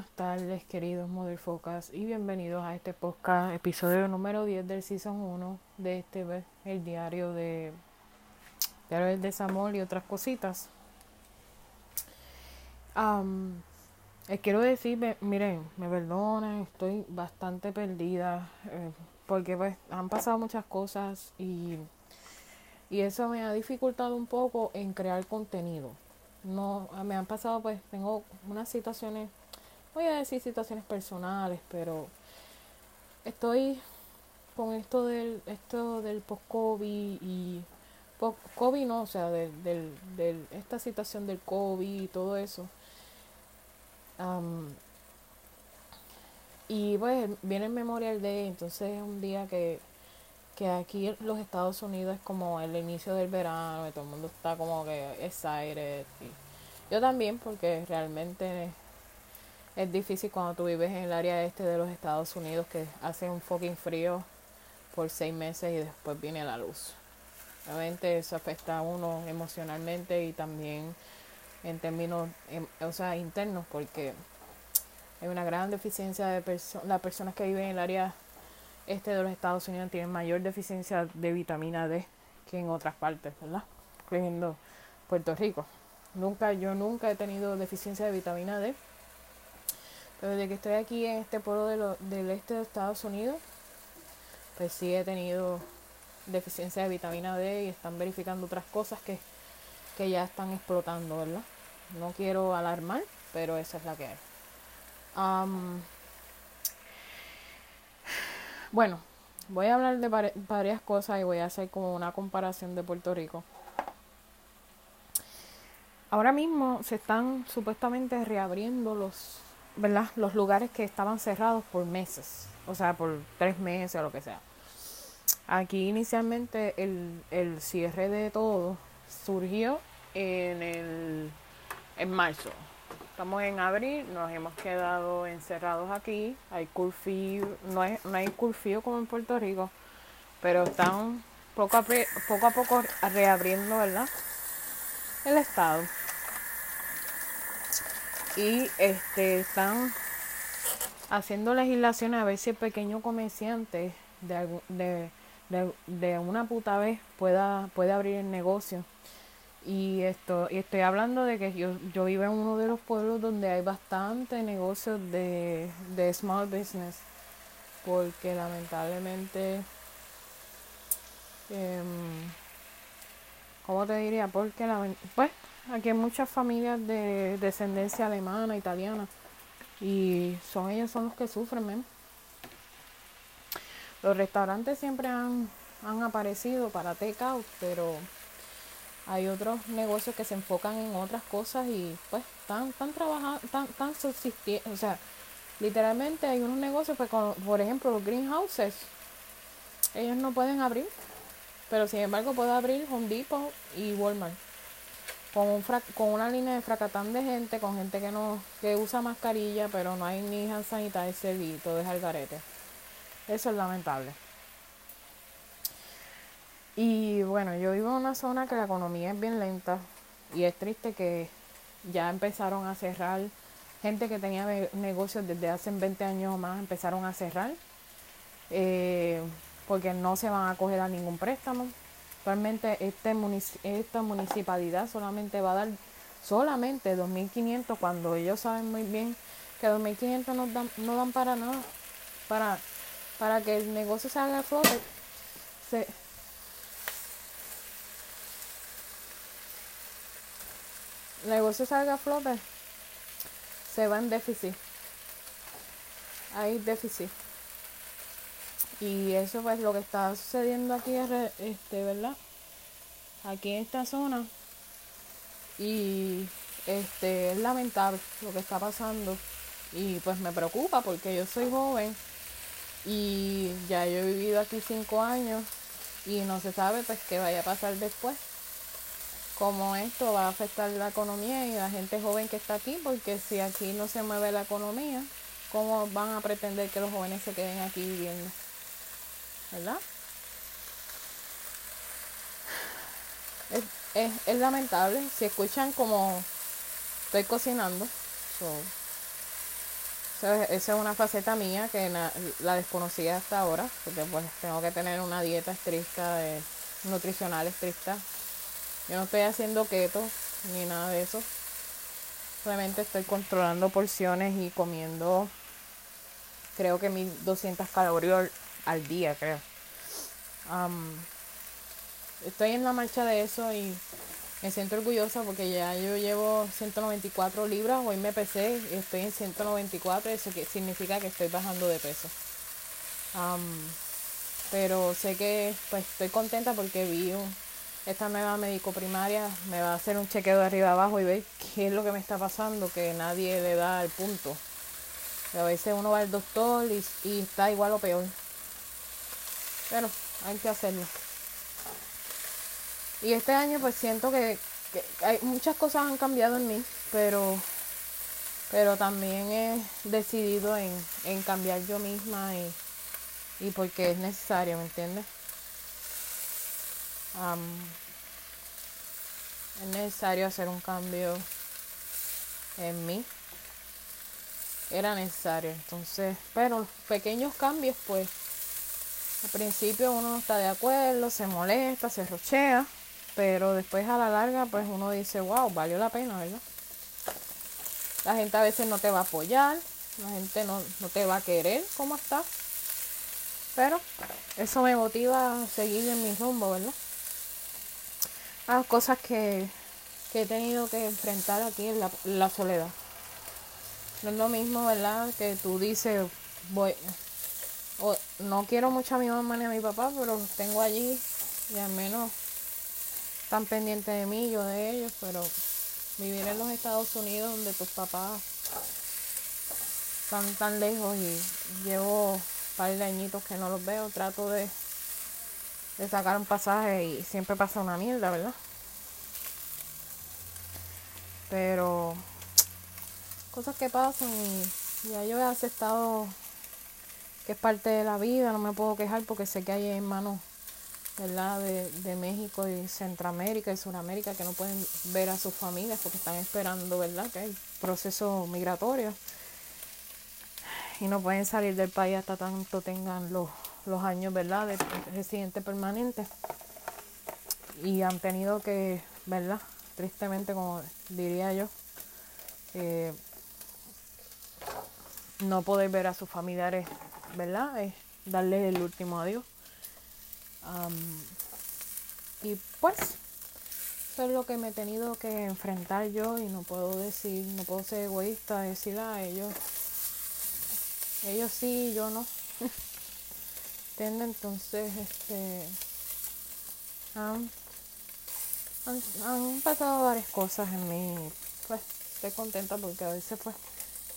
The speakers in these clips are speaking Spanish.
buenas tardes, queridos Focas, y bienvenidos a este podcast, episodio número 10 del Season 1 de este, el diario de Diario del Desamor y otras cositas. Eh, quiero decir, miren, me perdonen, estoy bastante perdida, eh, porque pues han pasado muchas cosas y, y eso me ha dificultado un poco en crear contenido no me han pasado pues tengo unas situaciones voy a decir situaciones personales pero estoy con esto del esto del post covid y covid no o sea del, del, esta situación del covid y todo eso y pues viene el Memorial Day entonces es un día que que aquí los Estados Unidos es como el inicio del verano y todo el mundo está como que excited. Y yo también, porque realmente es difícil cuando tú vives en el área este de los Estados Unidos que hace un fucking frío por seis meses y después viene la luz. Obviamente eso afecta a uno emocionalmente y también en términos em, o sea, internos porque hay una gran deficiencia de personas las personas que viven en el área este de los Estados Unidos tiene mayor deficiencia de vitamina D que en otras partes, ¿verdad? Incluyendo Puerto Rico. Nunca, yo nunca he tenido deficiencia de vitamina D. Desde que estoy aquí en este pueblo de del este de Estados Unidos, pues sí he tenido deficiencia de vitamina D y están verificando otras cosas que, que ya están explotando, ¿verdad? No quiero alarmar, pero esa es la que hay. Bueno, voy a hablar de varias cosas y voy a hacer como una comparación de Puerto Rico. Ahora mismo se están supuestamente reabriendo los, ¿verdad? Los lugares que estaban cerrados por meses, o sea, por tres meses o lo que sea. Aquí inicialmente el, el cierre de todo surgió en el en marzo, Estamos en abril, nos hemos quedado encerrados aquí. Hay curfew, no hay, no hay curfew como en Puerto Rico, pero están poco a, poco a poco reabriendo, ¿verdad? El estado. Y este están haciendo legislaciones a ver si el pequeño comerciante de, de, de, de una puta vez pueda, puede abrir el negocio y esto y estoy hablando de que yo, yo vivo en uno de los pueblos donde hay bastante negocios de, de small business. Porque lamentablemente, eh, ¿cómo te diría? Porque la, pues aquí hay muchas familias de descendencia alemana, italiana. Y son ellos son los que sufren, Los restaurantes siempre han, han aparecido para takeout, pero hay otros negocios que se enfocan en otras cosas y pues están, están trabajando, están, están subsistiendo, o sea, literalmente hay unos negocios, pues por ejemplo los greenhouses, ellos no pueden abrir, pero sin embargo puede abrir Home Depot y Walmart. Con, un con una línea de fracatán de gente, con gente que no que usa mascarilla, pero no hay ni hand sanitizer y todo es al garete. Eso es lamentable. Y bueno, yo vivo en una zona que la economía es bien lenta y es triste que ya empezaron a cerrar. Gente que tenía negocios desde hace 20 años o más empezaron a cerrar eh, porque no se van a coger a ningún préstamo. Actualmente este esta municipalidad solamente va a dar solamente 2.500 cuando ellos saben muy bien que 2.500 no dan, no dan para nada. Para, para que el negocio salga a flote, se, el negocio salga a flote, se va en déficit. Hay déficit. Y eso pues lo que está sucediendo aquí es, este, ¿verdad? Aquí en esta zona. Y este es lamentable lo que está pasando. Y pues me preocupa porque yo soy joven y ya yo he vivido aquí cinco años y no se sabe pues qué vaya a pasar después cómo esto va a afectar la economía y la gente joven que está aquí, porque si aquí no se mueve la economía, ¿cómo van a pretender que los jóvenes se queden aquí viviendo? ¿Verdad? Es, lamentable, si escuchan como estoy cocinando, esa es una faceta mía que la desconocía hasta ahora, porque pues tengo que tener una dieta estricta, nutricional estricta. Yo no estoy haciendo keto ni nada de eso. Solamente estoy controlando porciones y comiendo creo que 1200 calorías al día, creo. estoy en la marcha de eso y me siento orgullosa porque ya yo llevo 194 libras, hoy me pesé y estoy en 194, eso que significa que estoy bajando de peso. pero sé que pues estoy contenta porque vi esta nueva médico primaria, me va a hacer un chequeo de arriba abajo y ver qué es lo que me está pasando, que nadie le da el punto. a veces uno va al doctor y, y está igual o peor. Pero hay que hacerlo. Y este año pues siento que, hay, muchas cosas han cambiado en mí, pero, pero también he decidido en, cambiar yo misma y, y porque es necesario, ¿me entiendes? es necesario hacer un cambio en mí. Era necesario, entonces, pero pequeños cambios, pues, al principio uno no está de acuerdo, se molesta, se rochea, pero después a la larga pues uno dice, wow, valió la pena, ¿verdad? La gente a veces no te va a apoyar, la gente no, te va a querer como está, pero eso me motiva a seguir en mi rumbo, ¿verdad? Las cosas que, he tenido que enfrentar aquí en la, la soledad. No es lo mismo, ¿verdad? Que tú dices, voy, no quiero mucho a mi mamá ni a mi papá, pero los tengo allí y al menos están pendientes de mí, yo de ellos, pero vivir en los Estados Unidos donde tus papás están tan lejos y llevo un par de añitos que no los veo, trato de, de sacar un pasaje y siempre pasa una mierda, ¿verdad? Pero cosas que pasan y ya yo he aceptado que es parte de la vida, no me puedo quejar porque sé que hay hermanos ¿verdad? De, de, México y Centroamérica y Sudamérica que no pueden ver a sus familias porque están esperando, ¿verdad? Que hay proceso migratorio y no pueden salir del país hasta tanto tengan los, los años, ¿verdad? De residente permanente y han tenido que, ¿verdad? Tristemente, como diría yo, eh, no poder ver a sus familiares, ¿verdad? Es darles el último adiós y pues, eso es lo que me he tenido que enfrentar yo y no puedo decir, no puedo ser egoísta, decir a ah, ellos, ellos sí, yo no. ¿Entiendes? Entonces, este, han, han, pasado varias cosas en mí. Pues estoy contenta porque a veces pues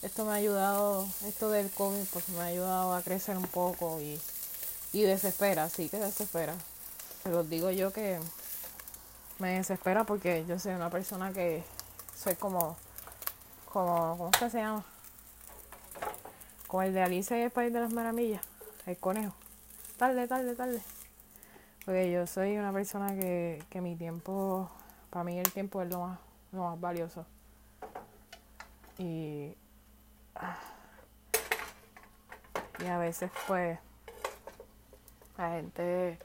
esto me ha ayudado, esto del COVID pues me ha ayudado a crecer un poco y y desespera, sí que desespera. Se los digo yo que me desespera porque yo soy una persona que soy como, como, ¿cómo se llama? Como el de Alicia y el País de las Maravillas, el conejo. Tarde, tarde, tarde. Porque yo soy una persona que, que mi tiempo, para mí el tiempo es lo más, lo más valioso. Y, y a veces pues la gente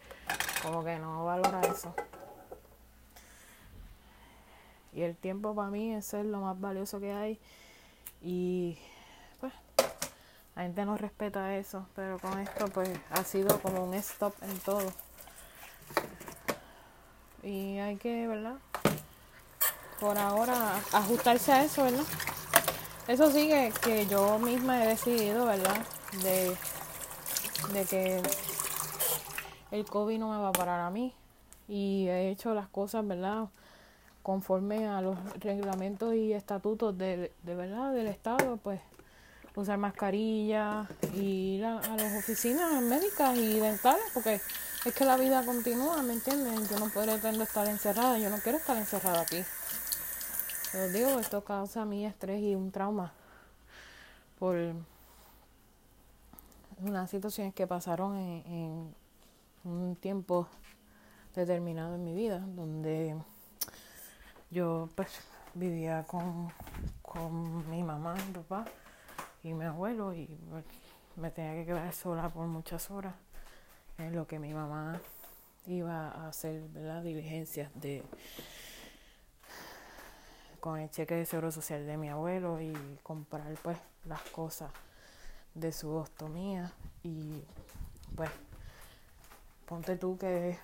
como que no valora eso. Y el tiempo para mí es lo más valioso que hay. Y pues la gente no respeta eso. Pero con esto pues ha sido como un stop en todo. Y hay que, ¿verdad? Por ahora ajustarse a eso, ¿verdad? Eso sí que, yo misma he decidido, ¿verdad? De, de que el COVID no me va a parar a mí. Y he hecho las cosas, ¿verdad? Conforme a los reglamentos y estatutos de, de verdad del Estado, pues usar mascarilla ir a, las oficinas médicas y dentales, porque es que la vida continúa, ¿me entienden? Yo no puedo pretendo estar encerrada, yo no quiero estar encerrada aquí. Pero digo, esto causa a mí estrés y un trauma por unas situaciones que pasaron en un tiempo determinado en mi vida donde yo pues vivía con, con mi mamá, mi papá y mi abuelo y pues, me tenía que quedar sola por muchas horas en lo que mi mamá iba a hacer las diligencias de con el cheque de seguro social de mi abuelo y comprar pues las cosas de su ostomía y pues ponte tú que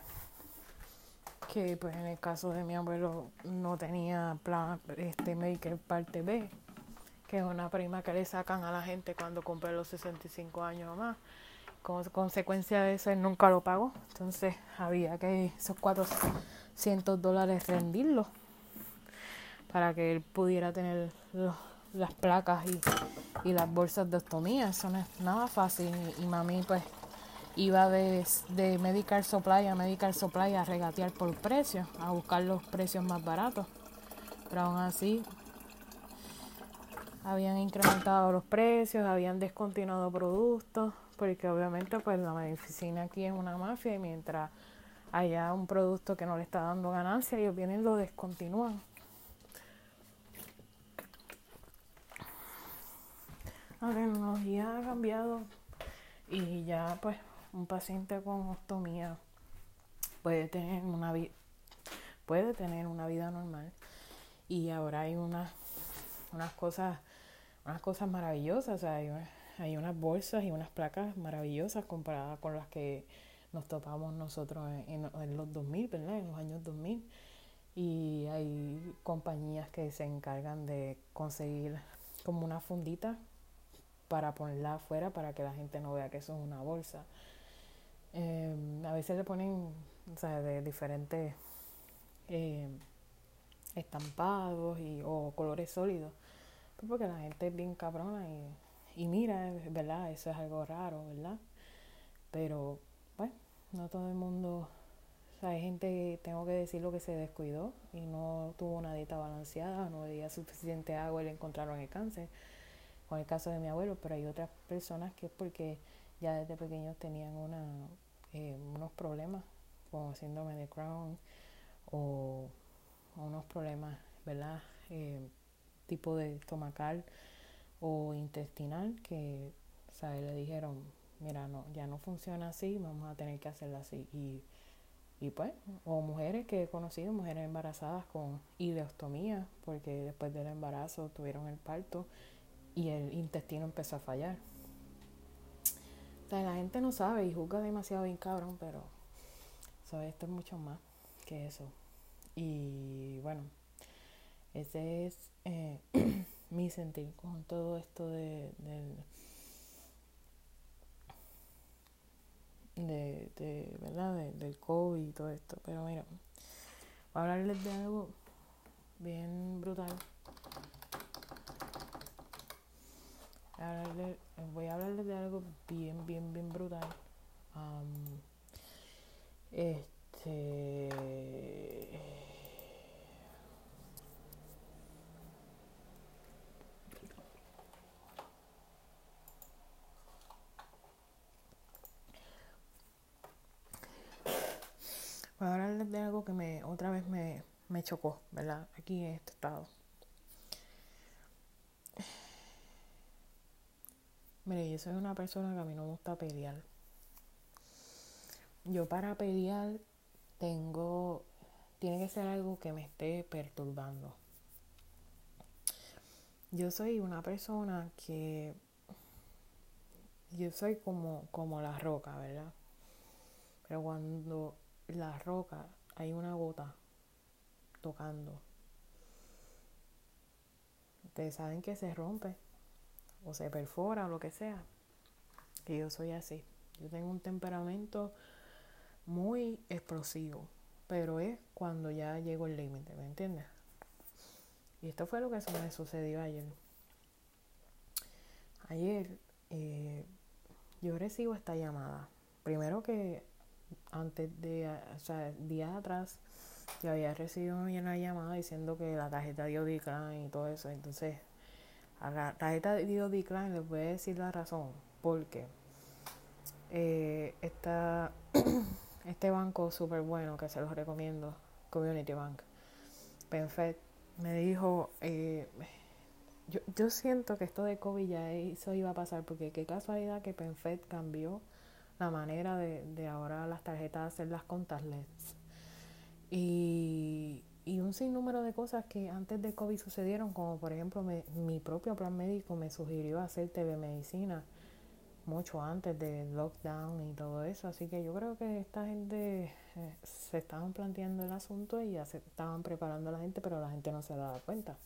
que pues en el caso de mi abuelo no tenía plan este Medicare parte B que es una prima que le sacan a la gente cuando cumple los 65 años o más. Como consecuencia de eso él nunca lo pagó. Entonces había que esos 400 dólares rendirlos para que él pudiera tener las placas y, las bolsas de ostomía. Eso no es nada fácil. Y, mami pues iba de, de Medical Supply a Medical Supply a regatear por precios, a buscar los precios más baratos. Pero aún así habían incrementado los precios, habían descontinuado productos, porque obviamente pues la medicina aquí es una mafia y mientras haya un producto que no le está dando ganancia, ellos vienen y lo descontinúan. La tecnología ha cambiado y ya pues un paciente con ostomía puede tener una vida puede tener una vida normal y ahora hay unas unas cosas unas cosas maravillosas hay, hay unas bolsas y unas placas maravillosas comparadas con las que nos topamos nosotros en, en, los 2000, ¿verdad? En los años 2000. Y hay compañías que se encargan de conseguir como una fundita para ponerla afuera para que la gente no vea que eso es una bolsa. Em, a veces le ponen o sea, de diferentes em, estampados y, o colores sólidos, pues porque la gente es bien cabrona y, y mira, ¿verdad? Eso es algo raro, ¿verdad? Pero, bueno, no todo el mundo hay gente, tengo que decirlo, que se descuidó y no tuvo una dieta balanceada, no bebía suficiente agua y le encontraron el cáncer con el caso de mi abuelo, pero hay otras personas que es porque ya desde pequeños tenían una, eh, unos problemas como síndrome de Crohn o, unos problemas, ¿verdad? Eh, tipo de estomacal o intestinal que, ¿sabes? Le dijeron, mira, no, ya no funciona así, vamos a tener que hacerlo así. Y, y pues, o mujeres que he conocido, mujeres embarazadas con ileostomía, porque después del embarazo tuvieron el parto y el intestino empezó a fallar. O sea, la gente no sabe y juzga demasiado bien cabrón, pero esto es mucho más que eso. Y bueno, ese es eh, mi sentir con todo esto de, del, de, de, ¿verdad? del COVID y todo esto. Pero mira, voy a hablarles de algo bien brutal voy a hablarles de algo bien, bien, bien brutal. este. Voy a hablarles de algo que me otra vez me, me chocó, ¿verdad? Aquí en este estado. Mire, yo soy una persona que a mí no me gusta pelear. Yo para pelear tengo, tiene que ser algo que me esté perturbando. Yo soy una persona que, yo soy como, como la roca, ¿verdad? Pero cuando la roca hay una gota tocando, ustedes saben que se rompe o se perfora o lo que sea. Que yo soy así. Yo tengo un temperamento muy explosivo, pero es cuando ya llego el límite, ¿me entiendes? Y esto fue lo que me sucedió ayer. Ayer eh, yo recibo esta llamada. Primero que antes de, o sea, días atrás, yo había recibido una llamada diciendo que la tarjeta dio decline y todo eso. Entonces a la tarjeta de decline les voy a decir la razón. Porque eh, este banco súper bueno que se los recomiendo, Community Bank, PenFed, me dijo, eh, yo, yo siento que esto de COVID ya eso iba a pasar, porque qué casualidad que PenFed cambió la manera de, de ahora las tarjetas hacerlas contactless. Y, y un sinnúmero de cosas que antes de COVID sucedieron, como por ejemplo mi propio plan médico me sugirió hacer telemedicina mucho antes del lockdown y todo eso, así que yo creo que esta gente eh, se estaban planteando el asunto y ya se estaban preparando a la gente, pero la gente no se daba cuenta.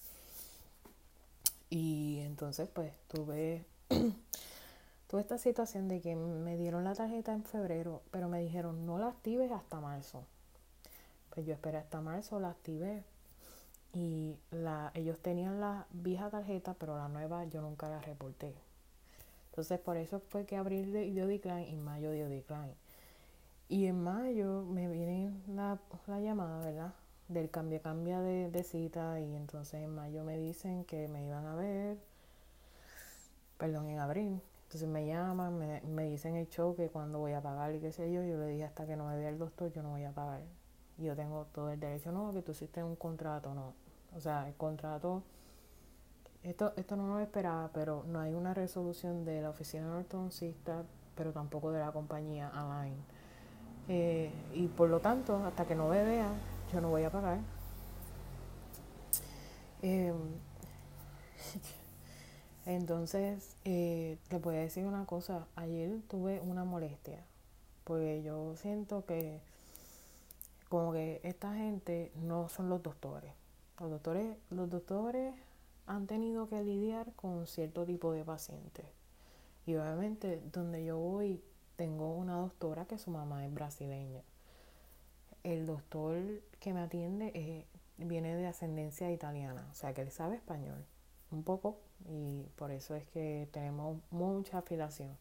Y entonces pues tuve, tuve esta situación de que me dieron la tarjeta en febrero, pero me dijeron no la actives hasta marzo. Yo esperé hasta marzo, la activé y la, ellos tenían la vieja tarjeta, pero la nueva yo nunca la reporté. Entonces por eso fue que abril dio decline y mayo dio decline. Y en mayo me viene la, la llamada, ¿verdad? Del cambio cambia de, de, cita y entonces en mayo me dicen que me iban a ver, perdón, en abril. Entonces me llaman, me, me dicen el choque, cuando voy a pagar y qué sé yo. Yo le dije hasta que no me vea el doctor, yo no voy a pagar yo tengo todo el derecho, no, que tú hiciste un contrato, no. O sea, el contrato, esto, esto no lo esperaba, pero no hay una resolución de la oficina ortodoncista, pero tampoco de la compañía Align. Eh, y por lo tanto, hasta que no me vea, yo no voy a pagar. Eh, entonces, eh, te voy a decir una cosa, ayer tuve una molestia, porque yo siento que como que esta gente no son los doctores. Los doctores, los doctores han tenido que lidiar con cierto tipo de pacientes. Y obviamente donde yo voy tengo una doctora que su mamá es brasileña. El doctor que me atiende viene de ascendencia italiana, o sea que él sabe español un poco y por eso es que tenemos mucha afiliación.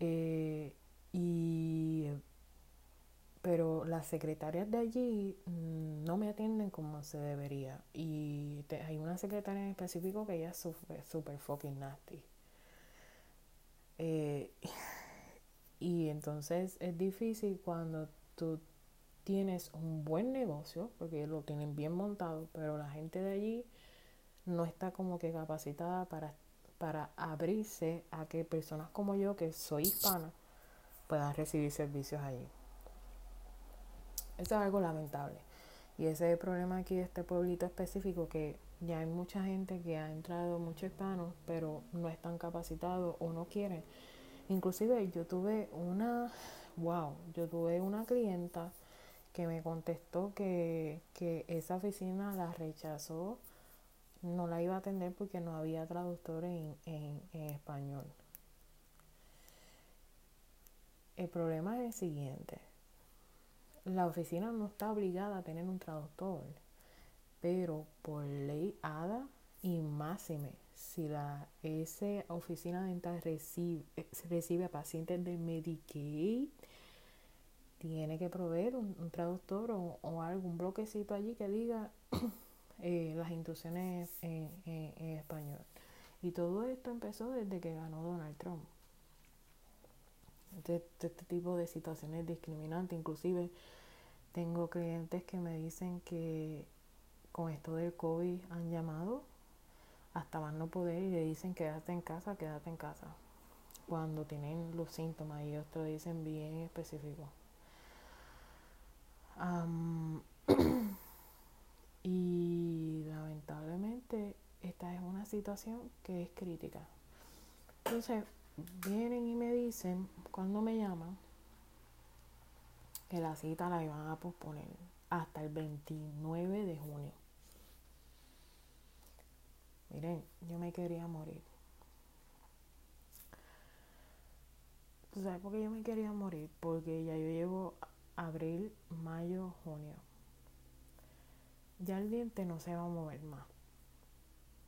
Eh, y pero las secretarias de allí mm, no me atienden como se debería. Y hay una secretaria en específico que ella es super, fucking nasty. Eh, y entonces es difícil cuando tú tienes un buen negocio, porque lo tienen bien montado, pero la gente de allí no está como que capacitada para, para abrirse a que personas como yo, que soy hispana, puedan recibir servicios allí. Eso es algo lamentable. Y ese es el problema aquí de este pueblito específico, que ya hay mucha gente que ha entrado, muchos hispanos, pero no están capacitados o no quieren. Inclusive yo tuve una, wow, yo tuve una clienta que me contestó que, que esa oficina la rechazó, no la iba a atender porque no había traductor en, en, en español. El problema es el siguiente la oficina no está obligada a tener un traductor, pero por ley ADA y máxime, si la esa oficina dental recibe, recibe a pacientes de Medicaid, tiene que proveer un, traductor o, algún bloquecito allí que diga eh, las instrucciones en, español. Y todo esto empezó desde que ganó Donald Trump. Este, este tipo de situaciones discriminantes, inclusive tengo clientes que me dicen que con esto del COVID han llamado hasta más no poder y le dicen quédate en casa, quédate en casa. Cuando tienen los síntomas y ellos te dicen bien específico. y lamentablemente esta es una situación que es crítica. Entonces vienen y me dicen, cuando me llaman, que la cita la iban a posponer hasta el 29 de junio. Miren, yo me quería morir. ¿Tú sabes por qué yo me quería morir? Porque ya yo llevo abril, mayo, junio. Ya el diente no se va a mover más.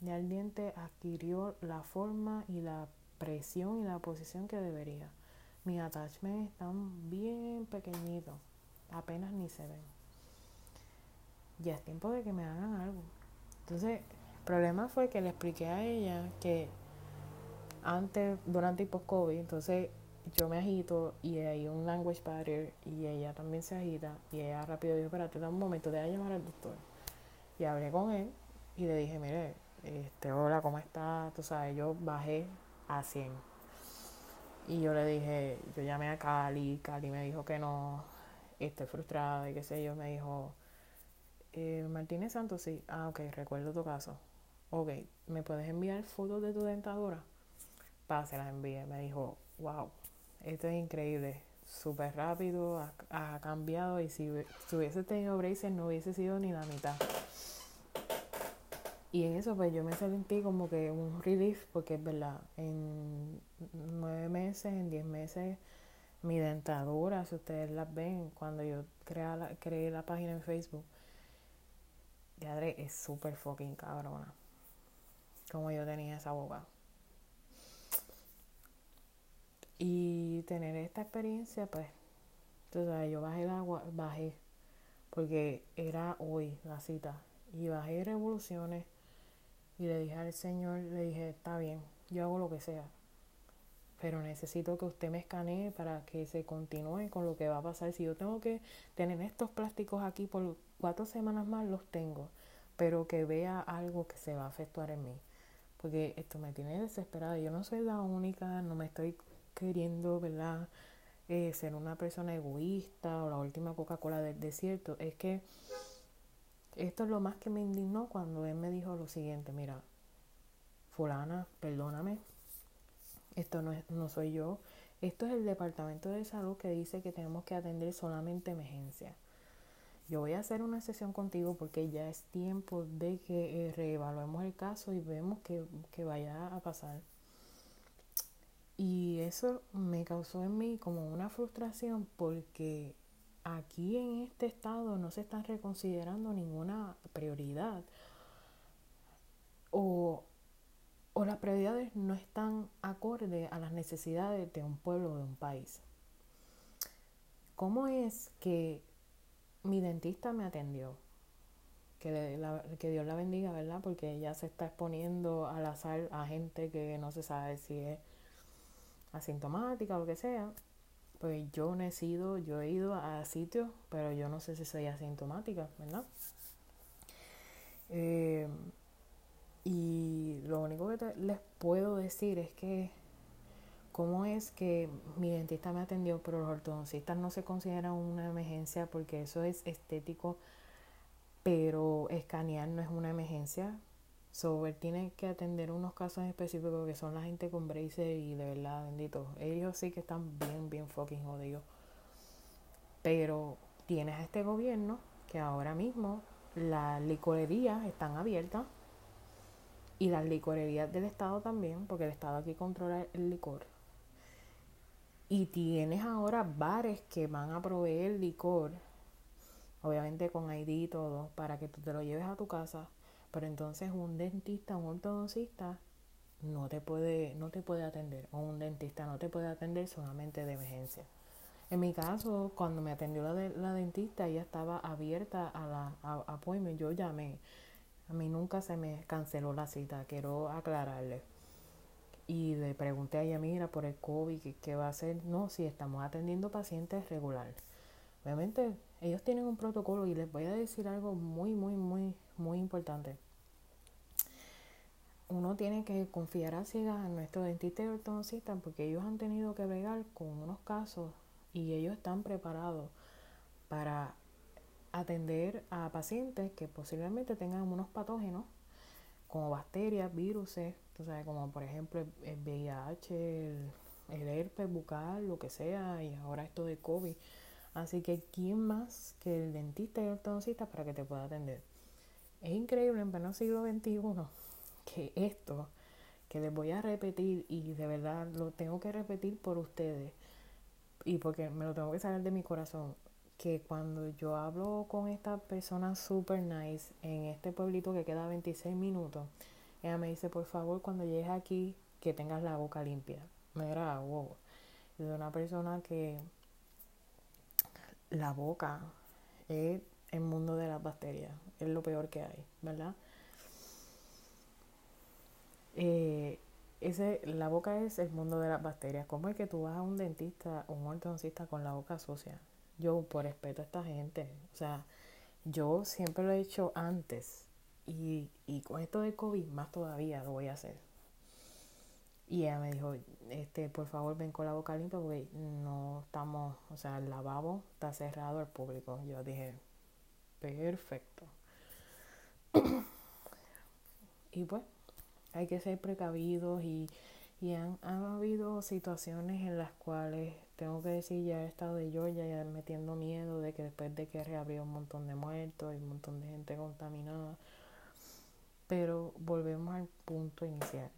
Ya el diente adquirió la forma y la presión y la posición que debería mis attachments están bien pequeñitos, apenas ni se ven. Ya es tiempo de que me hagan algo. Entonces, el problema fue que le expliqué a ella que antes, durante y post-COVID, entonces yo me agito y hay un language barrier y ella también se agita y ella rápido dijo, espérate, da un momento, a llamar al doctor. Y hablé con él y le dije, mire, este, hola, ¿cómo estás? Tú sabes, yo bajé a 100. Y yo le dije, yo llamé a Cali, Cali me dijo que no, estoy frustrada y qué sé yo, me dijo, eh, Martínez Santos, sí, ah, ok, recuerdo tu caso. Ok, ¿me puedes enviar fotos de tu dentadura? Pa, se las envié. Me dijo, wow, esto es increíble, súper rápido, ha, cambiado y si, si, hubiese tenido braces no hubiese sido ni la mitad. Y en eso pues yo me sentí como que un relief porque es verdad, en nueve meses, en diez meses, mi dentadura, si ustedes las ven, cuando yo creé la, creé la página en Facebook, ya es súper fucking cabrona. Como yo tenía esa boca. Y tener esta experiencia, pues, entonces yo bajé el agua, bajé, porque era hoy la cita, y bajé revoluciones y le dije al Señor, le dije, está bien, yo hago lo que sea, pero necesito que usted me escanee para que se continúe con lo que va a pasar. Si yo tengo que tener estos plásticos aquí por cuatro semanas más, los tengo, pero que vea algo que se va a efectuar en mí. Porque esto me tiene desesperada. Yo no soy la única, no me estoy queriendo, ¿verdad? Eh, ser una persona egoísta o la última Coca-Cola del desierto. Es que esto es lo más que me indignó cuando él me dijo lo siguiente, mira, fulana, perdóname, esto no, es, no soy yo, esto es el departamento de salud que dice que tenemos que atender solamente emergencia. Yo voy a hacer una sesión contigo porque ya es tiempo de que eh, reevaluemos el caso y vemos que, que vaya a pasar. Y eso me causó en mí como una frustración porque aquí en este estado no se está reconsiderando ninguna prioridad o, o las prioridades no están acorde a las necesidades de un pueblo o de un país. ¿Cómo es que mi dentista me atendió? Que, que Dios la bendiga, ¿verdad? Porque ella se está exponiendo al azar a gente que no se sabe si es asintomática o lo que sea pues yo no he sido, yo he ido a sitios, pero yo no sé si soy asintomática, ¿verdad? Eh, y lo único que les puedo decir es que cómo es que mi dentista me atendió, pero los ortodoncistas no se consideran una emergencia porque eso es estético, pero escanear no es una emergencia. So, tiene que atender unos casos específicos que son la gente con braces y de verdad, bendito. Ellos sí que están bien, bien fucking jodidos. Pero tienes a este gobierno que ahora mismo las licorerías están abiertas y las licorerías del Estado también, porque el Estado aquí controla el licor. Y tienes ahora bares que van a proveer licor, obviamente con ID y todo, para que tú te lo lleves a tu casa pero entonces un dentista, un ortodoncista no te puede, no te puede atender. O un dentista no te puede atender solamente de emergencia. En mi caso, cuando me atendió la, la dentista, ella estaba abierta a la a, Yo llamé. A mí nunca se me canceló la cita, quiero aclararle. Y le pregunté a ella, mira, por el COVID, ¿qué, qué va a hacer? No, si estamos atendiendo pacientes regulares. Obviamente, ellos tienen un protocolo y les voy a decir algo muy, muy, muy, muy importante. Uno tiene que confiar a ciegas a nuestro dentista y ortodoncista porque ellos han tenido que bregar con unos casos y ellos están preparados para atender a pacientes que posiblemente tengan unos patógenos como bacterias, virus, como por ejemplo el VIH, el, el herpes bucal, lo que sea, y ahora esto de COVID. Así que, ¿quién más que el dentista y el ortodoncista para que te pueda atender? Es increíble en pleno siglo XXI que esto, que les voy a repetir y de verdad lo tengo que repetir por ustedes y porque me lo tengo que saber de mi corazón, que cuando yo hablo con esta persona super nice en este pueblito que queda 26 minutos, ella me dice, por favor, cuando llegues aquí, que tengas la boca limpia. Me era wow. de una persona que la boca es el mundo de las bacterias, es lo peor que hay, ¿verdad? Eh, ese, la boca es el mundo de las bacterias. ¿Cómo es que tú vas a un dentista o un ortodoncista con la boca sucia? Yo, por respeto a esta gente, o sea, yo siempre lo he hecho antes y, y con esto de COVID más todavía lo voy a hacer. Y ella me dijo, este, por favor ven con la boca limpia porque no estamos, o sea, el lavabo está cerrado al público. Yo dije, perfecto. y pues, hay que ser precavidos y, y han, habido situaciones en las cuales, tengo que decir, ya he estado de Georgia ya metiendo miedo de que después de que reabrió un montón de muertos y un montón de gente contaminada. Pero volvemos al punto inicial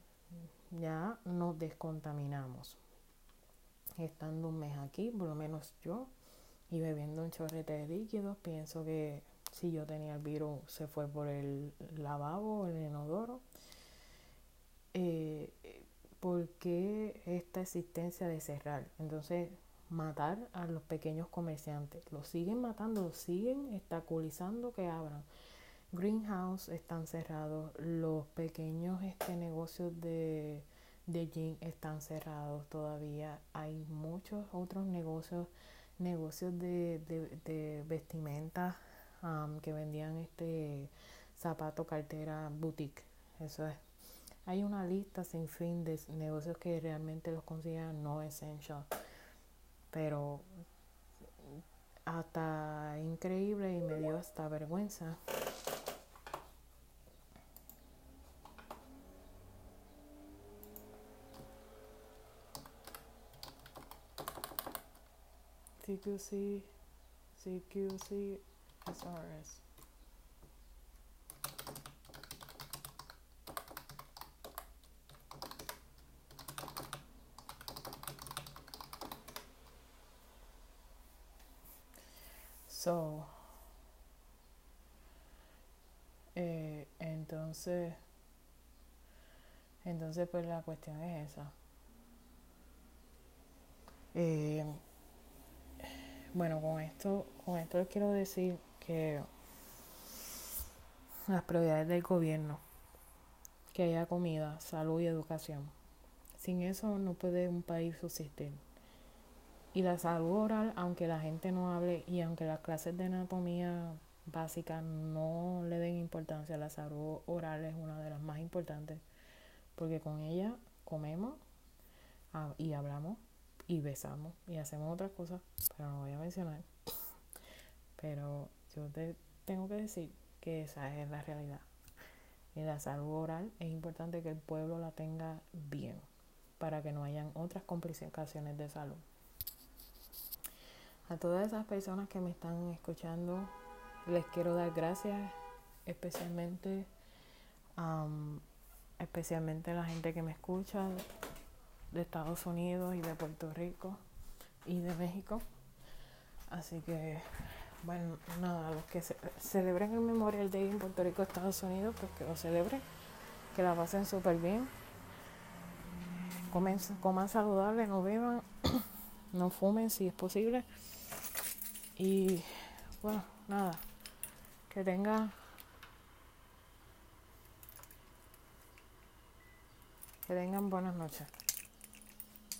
ya nos descontaminamos. Estando un mes aquí, por lo menos yo, y bebiendo un chorrete de líquidos, pienso que si yo tenía el virus se fue por el lavabo, el inodoro. Eh, ¿Por qué esta existencia de cerrar? Entonces, matar a los pequeños comerciantes. Los siguen matando, los siguen estaculizando que abran. Greenhouse están cerrados, los pequeños este, negocios de, de gin están cerrados todavía. Hay muchos otros negocios, negocios de, de, vestimenta um, que vendían este zapato, cartera, boutique. Eso es. Hay una lista sin fin de negocios que realmente los consideran no essential. Pero hasta increíble y me dio hasta vergüenza CQC, CQC, SRS. So, eh, entonces, entonces pues la cuestión es esa. Eh, bueno, con esto, con esto les quiero decir que las prioridades del gobierno, que haya comida, salud y educación. Sin eso no puede un país subsistir. Y la salud oral, aunque la gente no hable y aunque las clases de anatomía básica no le den importancia, la salud oral es una de las más importantes, porque con ella comemos ah, y hablamos y besamos y hacemos otras cosas, pero no voy a mencionar. Pero yo te tengo que decir que esa es la realidad. Y la salud oral es importante que el pueblo la tenga bien para que no hayan otras complicaciones de salud. A todas esas personas que me están escuchando, les quiero dar gracias, especialmente, especialmente a la gente que me escucha, de Estados Unidos y de Puerto Rico y de México. Así que, bueno, nada, los que celebren el Memorial Day en Puerto Rico, Estados Unidos, pues que lo celebren, que la pasen súper bien. Comen, coman saludable, no beban, no fumen si es posible. Y bueno, nada, que tengan que tengan buenas noches.